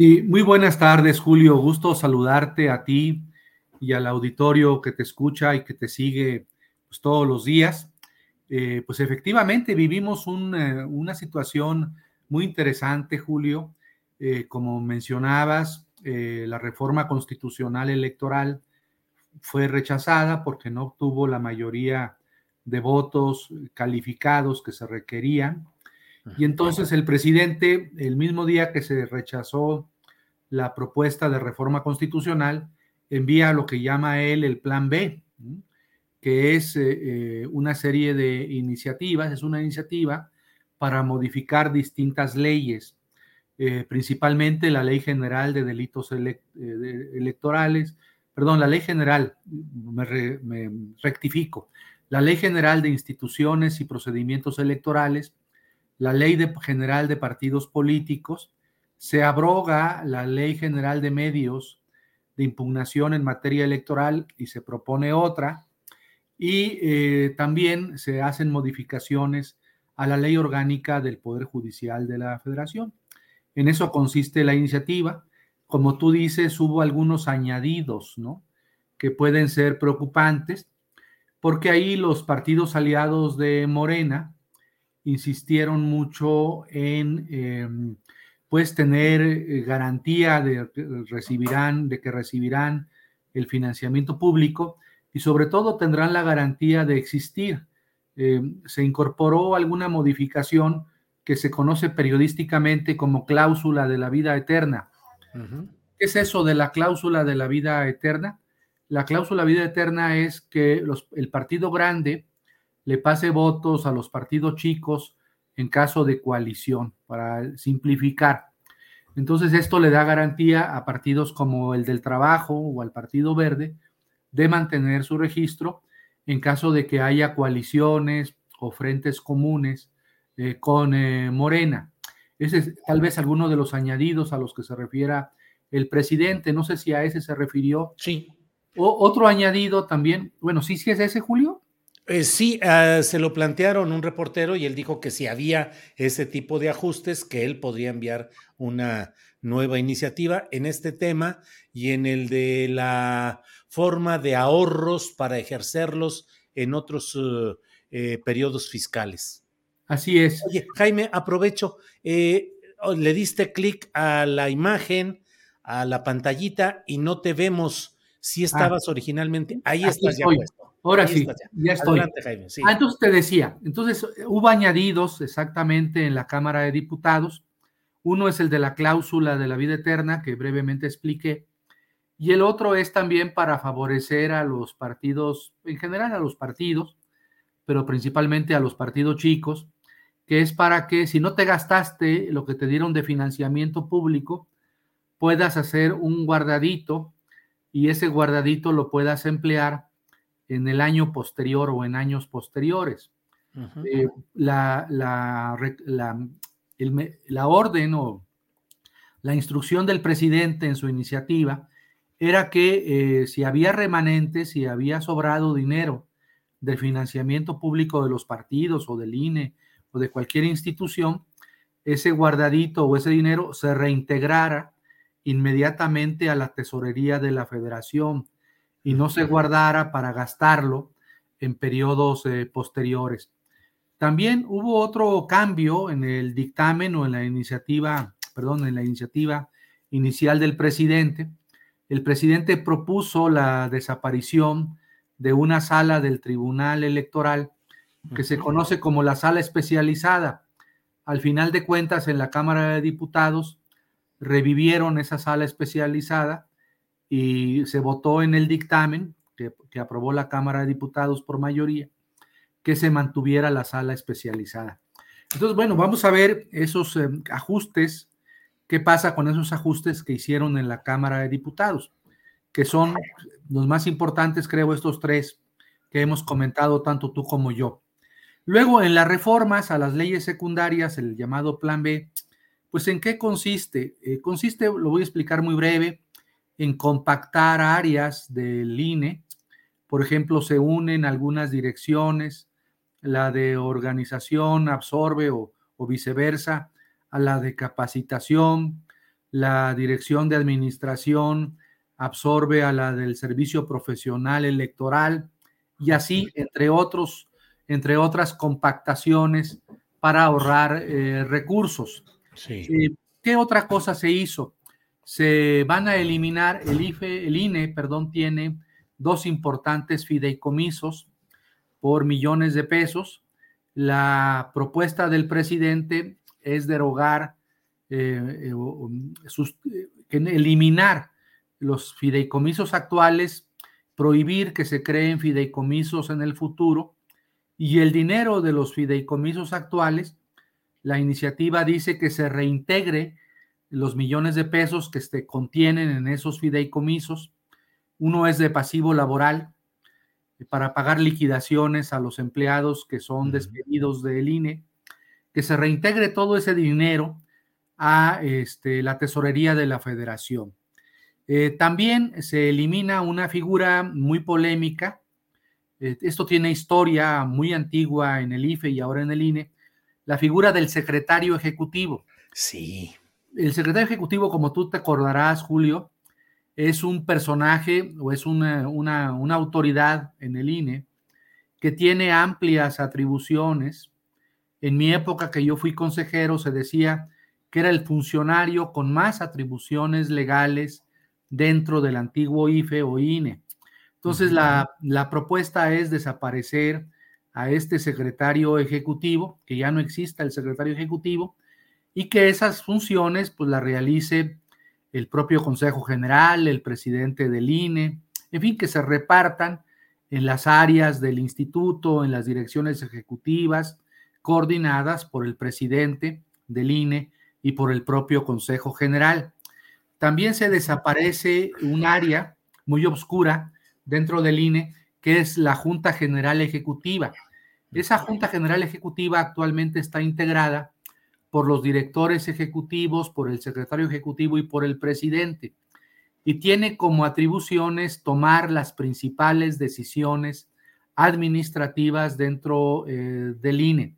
Sí, muy buenas tardes, Julio. Gusto saludarte a ti y al auditorio que te escucha y que te sigue pues, todos los días. Eh, pues efectivamente vivimos un, eh, una situación muy interesante, Julio. Eh, como mencionabas, la reforma constitucional electoral fue rechazada porque no obtuvo la mayoría de votos calificados que se requerían. Y entonces el presidente, el mismo día que se rechazó la propuesta de reforma constitucional, envía lo que llama él el plan B, que es eh, eh, una serie de iniciativas, es una iniciativa para modificar distintas leyes, eh, principalmente la Ley General de Delitos Electorales, perdón, la Ley General, me, rectifico, la Ley General de Instituciones y Procedimientos Electorales, la Ley General de Partidos Políticos, se abroga la Ley General de Medios de Impugnación en materia electoral y se propone otra, y eh, también se hacen modificaciones a la Ley Orgánica del Poder Judicial de la Federación. En eso consiste la iniciativa. Como tú dices, hubo algunos añadidos, ¿no? Que pueden ser preocupantes, porque ahí los partidos aliados de Morena, insistieron mucho en em, pues tener eh, garantía de recibirán, de que recibirán el financiamiento público y sobre todo tendrán la garantía de existir. Em, se incorporó alguna modificación que se conoce periodísticamente como cláusula de la vida eterna. ¿Qué es eso de la cláusula de la vida eterna? La cláusula de vida eterna es que el partido grande le pase votos a los partidos chicos en caso de coalición, para simplificar. Entonces, esto le da garantía a partidos como el del Trabajo o al Partido Verde de mantener su registro en caso de que haya coaliciones o frentes comunes eh, con eh, Morena. Ese es tal vez alguno de los añadidos a los que se refiera el presidente. No sé si a ese se refirió. Sí. O, otro añadido también. Bueno, sí, sí es ese, Julio. Eh, sí, ah, se lo plantearon un reportero y él dijo que si había ese tipo de ajustes, que él podría enviar una nueva iniciativa en este tema y en el de la forma de ahorros para ejercerlos en otros uh, eh, periodos fiscales. Así es. Oye, Jaime, aprovecho, eh, oh, le diste clic a la imagen, a la pantallita y no te vemos si ah. estabas originalmente. Ahí estás ya puesto. Ahora sí, ya. estoy. Ah, entonces te decía, entonces hubo añadidos exactamente en la Cámara de Diputados. Uno es el de la cláusula de la vida eterna, que brevemente expliqué, y el otro es también para favorecer a los partidos, en general a los partidos, pero principalmente a los partidos chicos, que es para que si no te gastaste lo que te dieron de financiamiento público, puedas hacer un guardadito y ese guardadito lo puedas emplear en el año posterior o en años posteriores. Eh, la, la, la, orden o la instrucción del presidente en su iniciativa era que eh, si había remanentes, si había sobrado dinero del financiamiento público de los partidos o del INE o de cualquier institución, ese guardadito o ese dinero se reintegrara inmediatamente a la tesorería de la federación y no se guardara para gastarlo en periodos eh, posteriores. También hubo otro cambio en el dictamen o en la iniciativa, perdón, en la iniciativa inicial del presidente. El presidente propuso la desaparición de una sala del Tribunal Electoral que se conoce como la sala especializada. Al final de cuentas, en la Cámara de Diputados revivieron esa sala especializada y se votó en el dictamen que, aprobó la Cámara de Diputados por mayoría que se mantuviera la sala especializada. Entonces, bueno, vamos a ver esos eh, ajustes, qué pasa con esos ajustes que hicieron en la Cámara de Diputados, que son los más importantes, creo, estos tres que hemos comentado tanto tú como yo. Luego, en las reformas a las leyes secundarias, el llamado Plan B, pues ¿en qué consiste? Eh, consiste, lo voy a explicar muy breve, en compactar áreas del INE. Por ejemplo, se unen algunas direcciones, la de organización absorbe o, o viceversa a la de capacitación, la dirección de administración absorbe a la del servicio profesional electoral y así, entre otros, entre otras compactaciones para ahorrar eh, recursos. Eh, ¿Qué otra cosa se hizo? Se van a eliminar, el IFE, el INE, perdón, tiene dos importantes fideicomisos por millones de pesos. La propuesta del presidente es derogar, eh, eh, eliminar los fideicomisos actuales, prohibir que se creen fideicomisos en el futuro y el dinero de los fideicomisos actuales la iniciativa dice que se reintegre los millones de pesos que se contienen en esos fideicomisos. Uno es de pasivo laboral eh, para pagar liquidaciones a los empleados que son despedidos del INE, que se reintegre todo ese dinero a este, la tesorería de la federación. Eh, también se elimina una figura muy polémica. Eh, esto tiene historia muy antigua en el IFE y ahora en el INE, la figura del secretario ejecutivo. Sí. El secretario ejecutivo, como tú te acordarás, Julio, es un personaje o es una, una, autoridad en el INE que tiene amplias atribuciones. En mi época que yo fui consejero se decía que era el funcionario con más atribuciones legales dentro del antiguo IFE o INE. Entonces, la, la, propuesta es desaparecer a este secretario ejecutivo, que ya no exista el secretario ejecutivo, y que esas funciones pues las realice el propio Consejo General, el presidente del INE, en fin, que se repartan en las áreas del instituto, en las direcciones ejecutivas, coordinadas por el presidente del INE y por el propio Consejo General. También se desaparece un área muy oscura dentro del INE, que es la Junta General Ejecutiva. Esa Junta General Ejecutiva actualmente está integrada por los directores ejecutivos, por el secretario ejecutivo y por el presidente, y tiene como atribuciones tomar las principales decisiones administrativas dentro eh, del INE.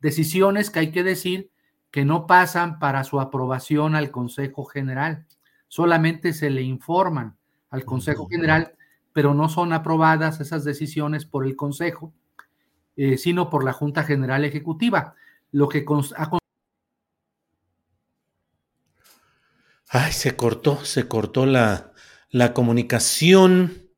Decisiones que hay que decir que no pasan para su aprobación al Consejo General, solamente se le informan al Consejo General pero no son aprobadas esas decisiones por el Consejo, eh, sino por la Junta General Ejecutiva, lo que ha Ay, se cortó, se cortó la, la comunicación,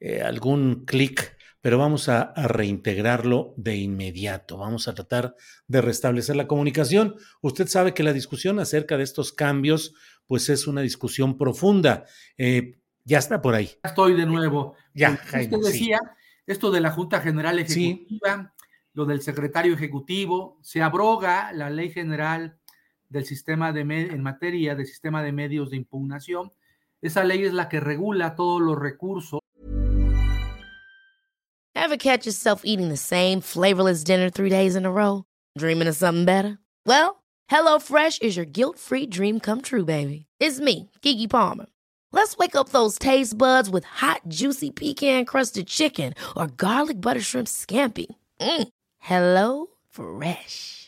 eh, algún clic, pero vamos a, a, reintegrarlo de inmediato. Vamos a tratar de restablecer la comunicación. Usted sabe que la discusión acerca de estos cambios, pues es una discusión profunda. Eh, ya está por ahí. Estoy de nuevo. Ya, Jaime, Usted decía esto de la Junta General Ejecutiva, lo del secretario ejecutivo, se abroga la ley general del sistema de en materia de sistema de medios de impugnación. Esa ley es la que regula todos los recursos. Ever catch yourself eating the same flavorless dinner three days in a row? Dreaming of something better? Well, HelloFresh is your guilt-free dream come true, baby. It's me, Kiki Palmer. Let's wake up those taste buds with hot, juicy pecan crusted chicken or garlic butter shrimp scampi. Mm. Hello Fresh.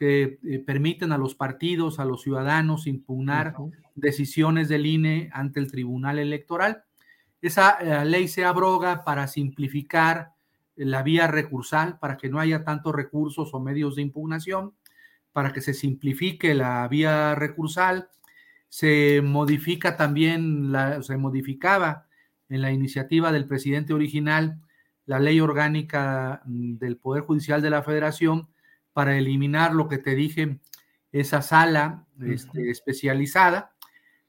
Que eh, permiten a los partidos, a los ciudadanos impugnar uh -huh. decisiones del INE ante el Tribunal Electoral. Esa eh, ley se abroga para simplificar la vía recursal, para que no haya tantos recursos o medios de impugnación, para que se simplifique la vía recursal. Se modifica también, la, se modificaba en la iniciativa del presidente original la ley orgánica del Poder Judicial de la Federación para eliminar lo que te dije, esa sala este, especializada.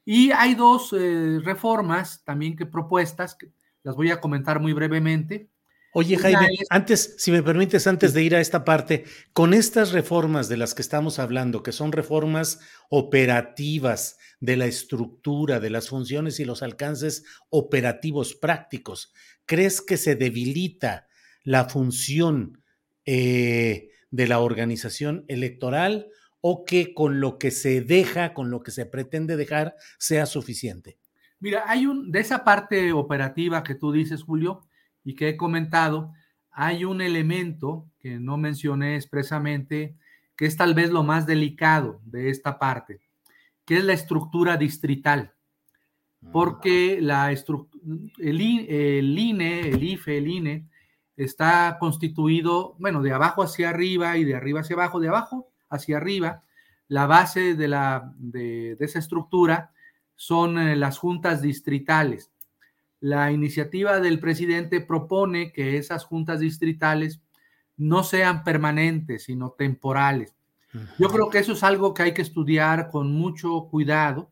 Y hay dos eh, reformas también que propuestas, que las voy a comentar muy brevemente. Oye, Jaime, antes, si me permites, antes de ir a esta parte, con estas reformas de las que estamos hablando, que son reformas operativas de la estructura, de las funciones y los alcances operativos prácticos, ¿crees que se debilita la función eh, de la organización electoral o que con lo que se deja, con lo que se pretende dejar, sea suficiente? Mira, hay un, de esa parte operativa que tú dices, Julio, y que he comentado, hay un elemento que no mencioné expresamente, que es tal vez lo más delicado de esta parte, que es la estructura distrital. Porque la el, el INE, el IFE, el INE, está constituido, bueno, de abajo hacia arriba y de arriba hacia abajo, de abajo hacia arriba. La base de, la, de, de esa estructura son eh, las juntas distritales la iniciativa del presidente propone que esas juntas distritales no sean permanentes, sino temporales. Yo creo que eso es algo que hay que estudiar con mucho cuidado,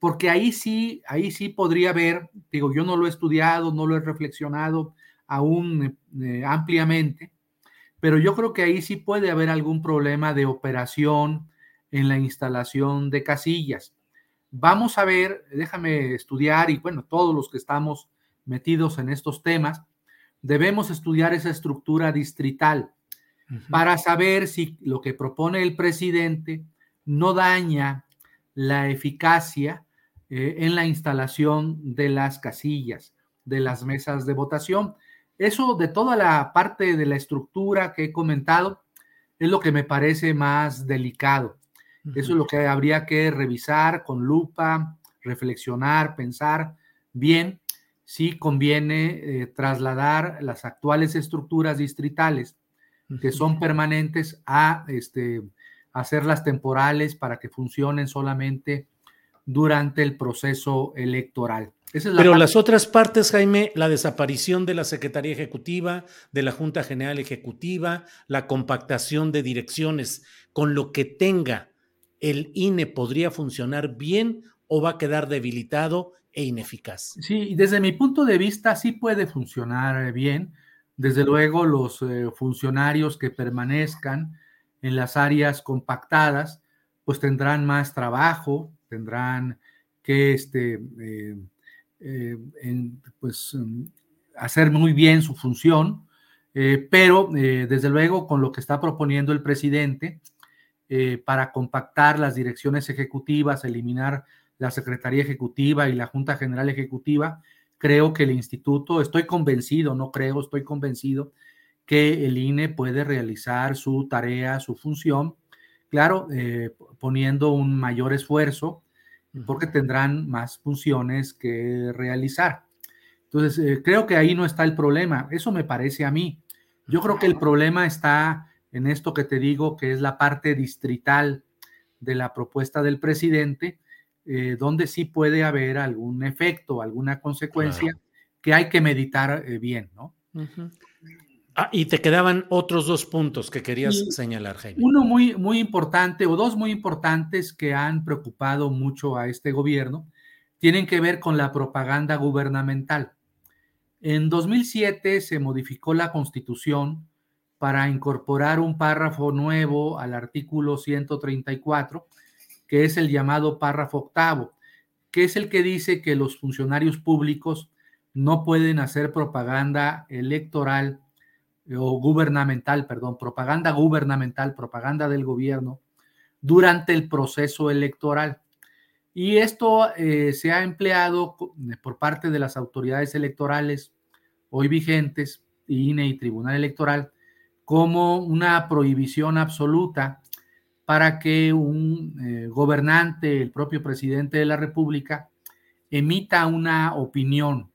porque ahí sí, ahí sí podría haber, digo, yo no lo he estudiado, no lo he reflexionado aún eh, ampliamente, pero yo creo que ahí sí puede haber algún problema de operación en la instalación de casillas. Vamos a ver, déjame estudiar y bueno, todos los que estamos metidos en estos temas, debemos estudiar esa estructura distrital uh -huh. para saber si lo que propone el presidente no daña la eficacia eh, en la instalación de las casillas, de las mesas de votación. Eso de toda la parte de la estructura que he comentado es lo que me parece más delicado. Eso es lo que habría que revisar con lupa, reflexionar, pensar bien si conviene eh, trasladar las actuales estructuras distritales que son permanentes a este, hacerlas temporales para que funcionen solamente durante el proceso electoral. Esa es la Pero parte. las otras partes, Jaime, la desaparición de la Secretaría Ejecutiva, de la Junta General Ejecutiva, la compactación de direcciones, con lo que tenga el INE podría funcionar bien o va a quedar debilitado e ineficaz. Sí, desde mi punto de vista sí puede funcionar bien. Desde luego los eh, funcionarios que permanezcan en las áreas compactadas, pues tendrán más trabajo, tendrán que este, eh, eh, en, pues, hacer muy bien su función, pero desde luego con lo que está proponiendo el presidente, eh, para compactar las direcciones ejecutivas, eliminar la Secretaría Ejecutiva y la Junta General Ejecutiva, creo que el instituto, estoy convencido, no creo, estoy convencido que el INE puede realizar su tarea, su función, claro, eh, poniendo un mayor esfuerzo, porque tendrán más funciones que realizar. Entonces, eh, creo que ahí no está el problema, eso me parece a mí. Yo creo que el problema está en esto que te digo, que es la parte distrital de la propuesta del presidente, eh, donde sí puede haber algún efecto, alguna consecuencia claro. que hay que meditar eh, bien, ¿no? Uh -huh. Ah, y te quedaban otros dos puntos que querías señalar, Jaime. Uno muy, muy importante, o dos muy importantes que han preocupado mucho a este gobierno, tienen que ver con la propaganda gubernamental. En 2007 se modificó la constitución para incorporar un párrafo nuevo al artículo 134, que es el llamado párrafo octavo, que es el que dice que los funcionarios públicos no pueden hacer propaganda electoral o gubernamental, perdón, propaganda gubernamental, propaganda del gobierno durante el proceso electoral. Y esto eh, se ha empleado por parte de las autoridades electorales hoy vigentes, INE y Tribunal Electoral, como una prohibición absoluta para que un eh, gobernante, el propio presidente de la República, emita una opinión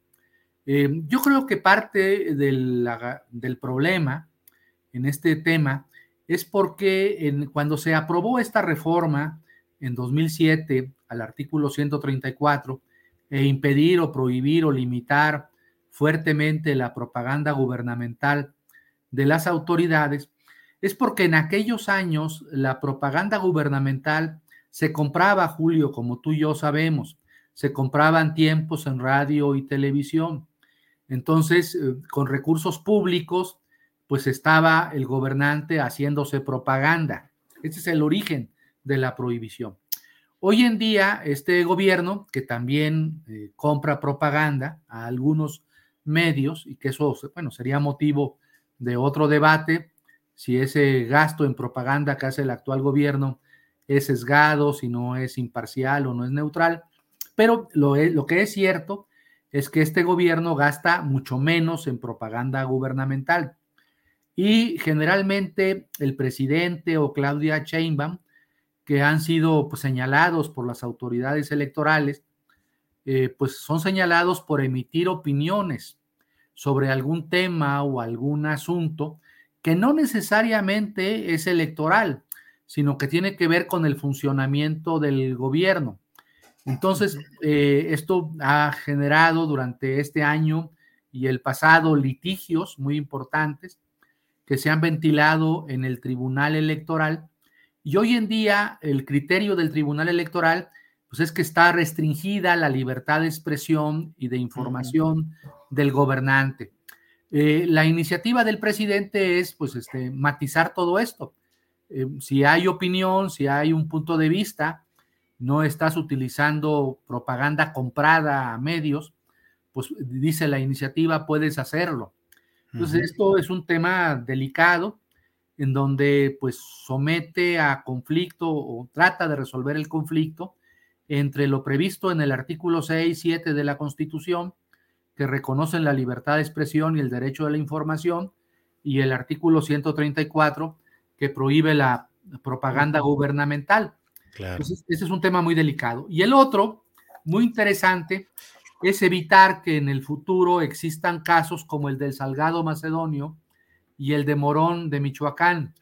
eh, yo creo que parte del, problema en este tema es porque cuando se aprobó esta reforma en 2007 al artículo 134 e impedir o prohibir o limitar fuertemente la propaganda gubernamental de las autoridades, es porque en aquellos años la propaganda gubernamental se compraba, Julio, como tú y yo sabemos, se compraban tiempos en radio y televisión. Entonces, eh, con recursos públicos, pues estaba el gobernante haciéndose propaganda. Ese es el origen de la prohibición. Hoy en día, este gobierno, que también eh, compra propaganda a algunos medios, y que eso, bueno, sería motivo de otro debate, si ese gasto en propaganda que hace el actual gobierno es sesgado, si no es imparcial o no es neutral, pero lo, lo que es cierto es que este gobierno gasta mucho menos en propaganda gubernamental. Y generalmente el presidente o Claudia Sheinbaum, que han sido pues, señalados por las autoridades electorales, eh, pues son señalados por emitir opiniones sobre algún tema o algún asunto que no necesariamente es electoral, sino que tiene que ver con el funcionamiento del gobierno. Entonces, eh, esto ha generado durante este año y el pasado litigios muy importantes que se han ventilado en el Tribunal Electoral. Y hoy en día el criterio del Tribunal Electoral pues es que está restringida la libertad de expresión y de información del gobernante. Eh, la iniciativa del presidente es pues este, matizar todo esto. Eh, si hay opinión, si hay un punto de vista, no estás utilizando propaganda comprada a medios, pues dice la iniciativa, puedes hacerlo. Entonces, esto es un tema delicado en donde pues somete a conflicto o trata de resolver el conflicto entre lo previsto en el artículo 6 y 7 de la Constitución, que reconocen la libertad de expresión y el derecho de la información, y el artículo 134, que prohíbe la propaganda gubernamental. Ese es un tema muy delicado. Y el otro, muy interesante, es evitar que en el futuro existan casos como el del Salgado Macedonio y el de Morón de Michoacán.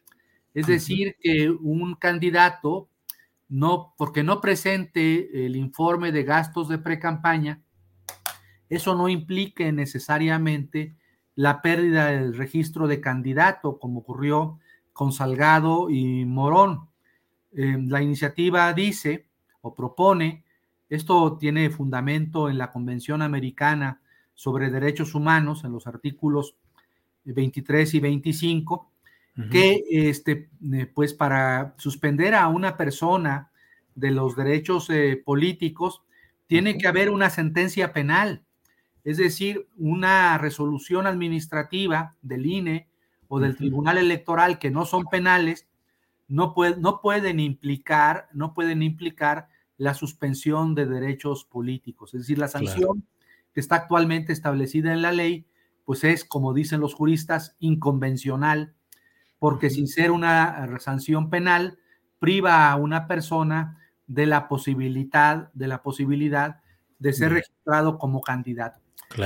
Es decir, que un candidato, no, porque no presente el informe de gastos de precampaña, eso no implique necesariamente la pérdida del registro de candidato, como ocurrió con Salgado y Morón. Em, la iniciativa dice o propone, esto tiene fundamento en la Convención Americana sobre Derechos Humanos, en los artículos 23 y 25, que este, eh, pues para suspender a una persona de los derechos eh, políticos, tiene que haber una sentencia penal, es decir, una resolución administrativa del INE o del Tribunal Electoral que no son penales, no, no pueden implicar, no pueden implicar la suspensión de derechos políticos. Es decir, la sanción que está actualmente establecida en la ley, pues es, como dicen los juristas, inconvencional, porque sin ser una sanción penal, priva a una persona de la posibilidad, de la posibilidad de ser registrado como candidato.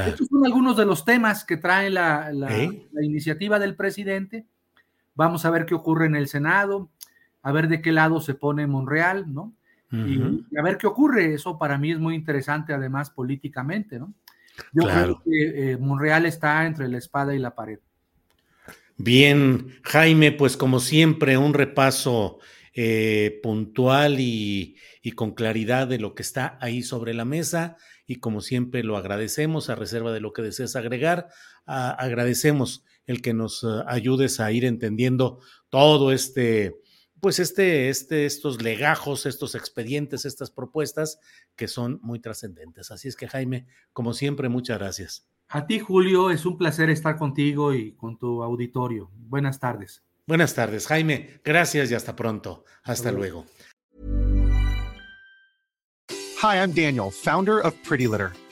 Estos son algunos de los temas que trae la, la iniciativa del presidente Vamos a ver qué ocurre en el Senado, a ver de qué lado se pone Monreal, ¿no? y, a ver qué ocurre. Eso para mí es muy interesante, además, políticamente, ¿no? Yo creo que eh, Monreal está entre la espada y la pared. Bien, Jaime, pues como siempre, un repaso eh, puntual y, con claridad de lo que está ahí sobre la mesa y como siempre lo agradecemos a reserva de lo que desees agregar, agradecemos el que nos eh, ayudes a ir entendiendo todo este, pues este, este, estos legajos, estos expedientes, estas propuestas que son muy trascendentes. Así es que Jaime, como siempre, muchas gracias. A ti, Julio, es un placer estar contigo y con tu auditorio. Buenas tardes. Buenas tardes, Jaime. Gracias y hasta pronto. Hasta luego. Hi, I'm Daniel, founder of Pretty Litter.